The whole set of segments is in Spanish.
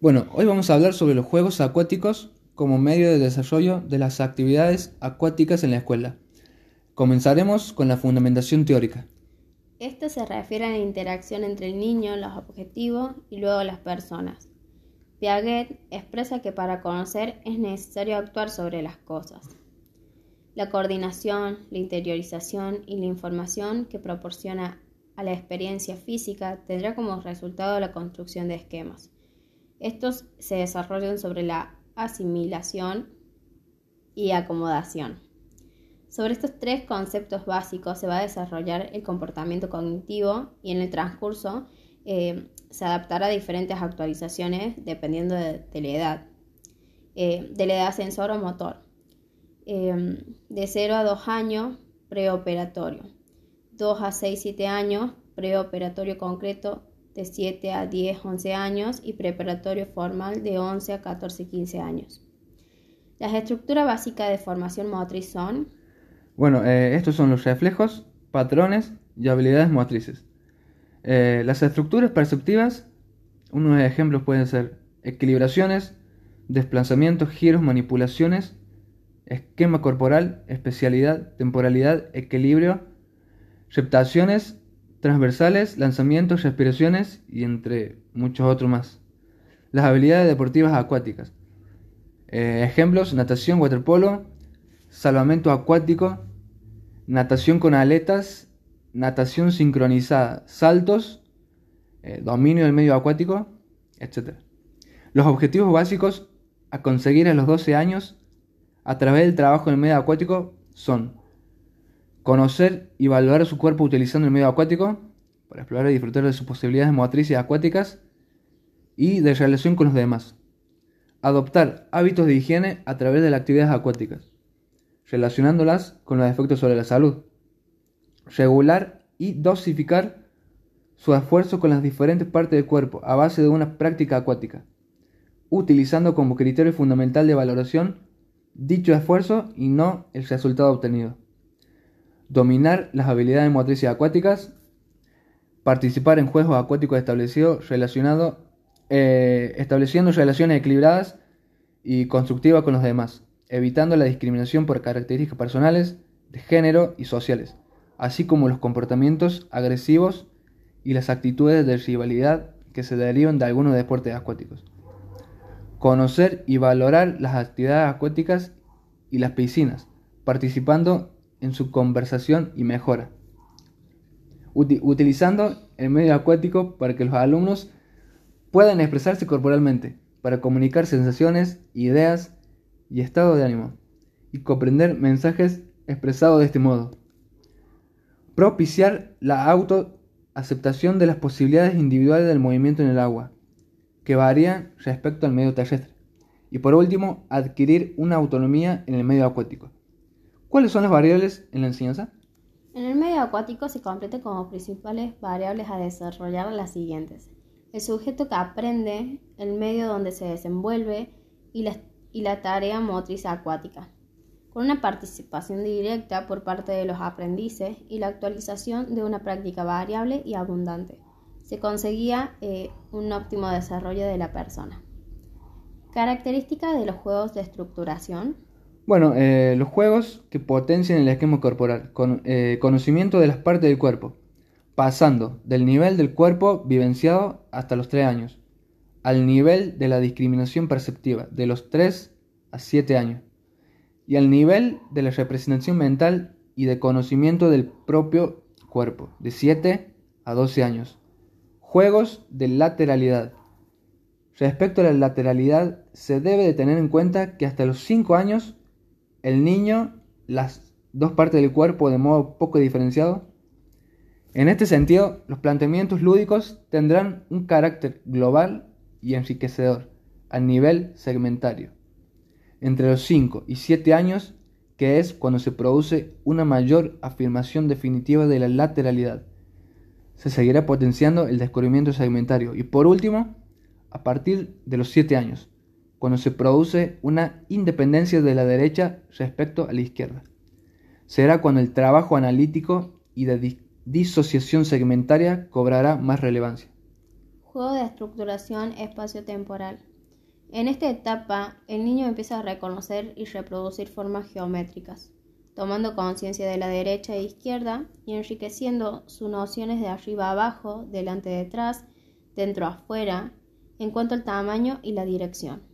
Bueno, hoy vamos a hablar sobre los juegos acuáticos como medio de desarrollo de las actividades acuáticas en la escuela. Comenzaremos con la fundamentación teórica. Esto se refiere a la interacción entre el niño, los objetivos y luego las personas. Piaget expresa que para conocer es necesario actuar sobre las cosas. La coordinación, la interiorización y la información que proporciona a la experiencia física tendrá como resultado la construcción de esquemas. Estos se desarrollan sobre la asimilación y acomodación. Sobre estos tres conceptos básicos se va a desarrollar el comportamiento cognitivo y en el transcurso eh, se adaptará a diferentes actualizaciones dependiendo de, la edad, eh, de la edad sensor o motor. Eh, de 0 a 2 años, preoperatorio. 2 a 6, 7 años, preoperatorio concreto de 7 a 10, 11 años y preparatorio formal de 11 a 14, 15 años. Las estructuras básicas de formación motriz son... Bueno, eh, estos son los reflejos, patrones y habilidades motrices. Eh, las estructuras perceptivas, unos ejemplos pueden ser equilibraciones, desplazamientos, giros, manipulaciones, esquema corporal, especialidad, temporalidad, equilibrio, reptaciones, transversales, lanzamientos, respiraciones y entre muchos otros más. Las habilidades deportivas acuáticas. Eh, ejemplos, natación, waterpolo, salvamento acuático, natación con aletas, natación sincronizada, saltos, eh, dominio del medio acuático, etc. Los objetivos básicos a conseguir a los 12 años a través del trabajo en el medio acuático son Conocer y valorar su cuerpo utilizando el medio acuático para explorar y disfrutar de sus posibilidades motrices acuáticas y de relación con los demás. Adoptar hábitos de higiene a través de las actividades acuáticas, relacionándolas con los efectos sobre la salud. Regular y dosificar su esfuerzo con las diferentes partes del cuerpo a base de una práctica acuática, utilizando como criterio fundamental de valoración dicho esfuerzo y no el resultado obtenido dominar las habilidades motrices acuáticas, participar en juegos acuáticos establecidos relacionado, eh, estableciendo relaciones equilibradas y constructivas con los demás, evitando la discriminación por características personales, de género y sociales, así como los comportamientos agresivos y las actitudes de rivalidad que se derivan de algunos deportes acuáticos. Conocer y valorar las actividades acuáticas y las piscinas, participando en su conversación y mejora. utilizando el medio acuático para que los alumnos puedan expresarse corporalmente, para comunicar sensaciones, ideas y estado de ánimo, y comprender mensajes expresados de este modo. Propiciar la autoaceptación de las posibilidades individuales del movimiento en el agua, que varían respecto al medio terrestre. Y por último, adquirir una autonomía en el medio acuático. ¿Cuáles son las variables en la enseñanza? En el medio acuático se completa como principales variables a desarrollar las siguientes. El sujeto que aprende, el medio donde se desenvuelve y la, tarea motriz acuática, con una participación directa por parte de los aprendices y la actualización de una práctica variable y abundante. Se conseguía eh, un óptimo desarrollo de la persona. Características de los juegos de estructuración bueno, eh, los juegos que potencian el esquema corporal, con, eh, conocimiento de las partes del cuerpo, pasando del nivel del cuerpo vivenciado hasta los 3 años, al nivel de la discriminación perceptiva, de los 3 a 7 años, y al nivel de la representación mental y de conocimiento del propio cuerpo, de 7 a 12 años. Juegos de lateralidad. Respecto a la lateralidad, se debe de tener en cuenta que hasta los 5 años el niño las dos partes del cuerpo de modo poco diferenciado? En este sentido, los planteamientos lúdicos tendrán un carácter global y enriquecedor a nivel segmentario. Entre los 5 y 7 años, que es cuando se produce una mayor afirmación definitiva de la lateralidad, se seguirá potenciando el descubrimiento segmentario. Y por último, a partir de los 7 años, cuando se produce una independencia de la derecha respecto a la izquierda. Será cuando el trabajo analítico y de disociación segmentaria cobrará más relevancia. Juego de estructuración espacio-temporal. En esta etapa, el niño empieza a reconocer y reproducir formas geométricas, tomando conciencia de la derecha e izquierda y enriqueciendo sus nociones de arriba abajo, delante detrás, dentro afuera, en cuanto al tamaño y la dirección.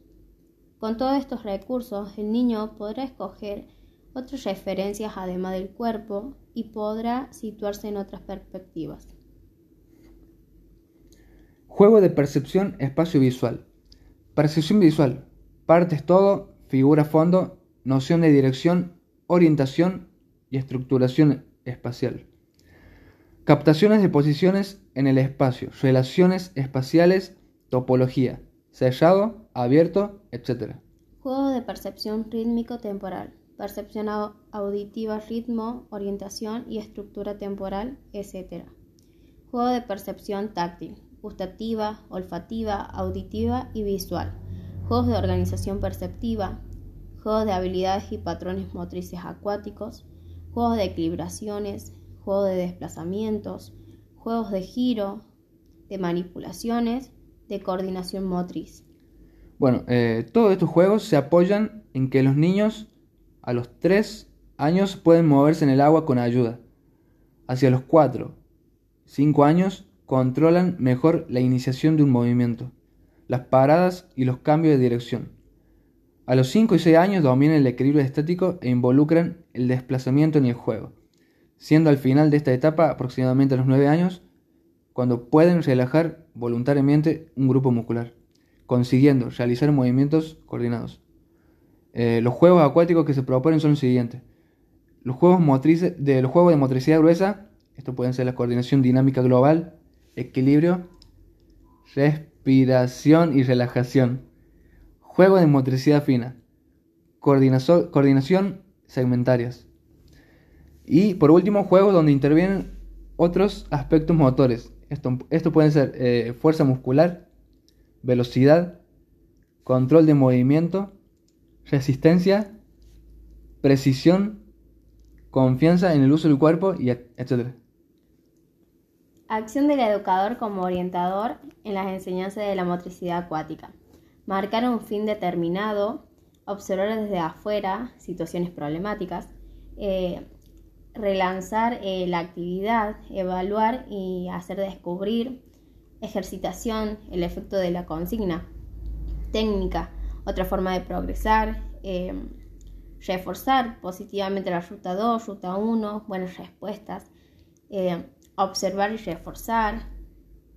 Con todos estos recursos, el niño podrá escoger otras referencias además del cuerpo y podrá situarse en otras perspectivas. Juego de percepción espacio-visual. Percepción visual. Partes todo, figura fondo, noción de dirección, orientación y estructuración espacial. Captaciones de posiciones en el espacio, relaciones espaciales, topología, sellado, abierto, etc. Juego de percepción rítmico-temporal. Percepción auditiva, ritmo, orientación y estructura temporal, etc. Juego de percepción táctil gustativa, olfativa, auditiva y visual, juegos de organización perceptiva, juegos de habilidades y patrones motrices acuáticos, juegos de equilibraciones, juegos de desplazamientos, juegos de giro, de manipulaciones, de coordinación motriz. Bueno, eh, todos estos juegos se apoyan en que los niños a los 3 años pueden moverse en el agua con ayuda. Hacia los 4, 5 años controlan mejor la iniciación de un movimiento, las paradas y los cambios de dirección. A los 5 y 6 años dominan el equilibrio estático e involucran el desplazamiento en el juego, siendo al final de esta etapa, aproximadamente a los 9 años, cuando pueden relajar voluntariamente un grupo muscular, consiguiendo realizar movimientos coordinados. Eh, los juegos acuáticos que se proponen son los siguientes. Los juegos, de, juegos motricidad gruesa, esto pueden ser la coordinación dinámica global, equilibrio, respiración y relajación. Juego de motricidad fina, coordinación segmentarias. Y por último, juegos donde intervienen otros aspectos motores. Esto, esto pueden ser eh, fuerza muscular, velocidad, control de movimiento, resistencia, precisión, confianza en el uso del cuerpo y etc. Acción del educador como orientador en las enseñanzas de la motricidad acuática. Marcar un fin determinado, observar desde afuera situaciones problemáticas, eh, relanzar eh, la actividad, evaluar y hacer descubrir, ejercitación, el efecto de la consigna, técnica, otra forma de progresar, eh, reforzar positivamente la ruta 2, ruta 1, buenas respuestas, observar y reforzar,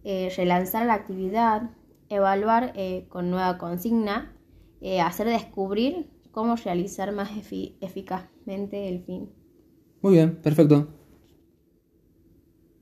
eh, relanzar la actividad, evaluar eh, con nueva consigna, hacer descubrir cómo realizar más eficazmente el fin. Muy bien, perfecto.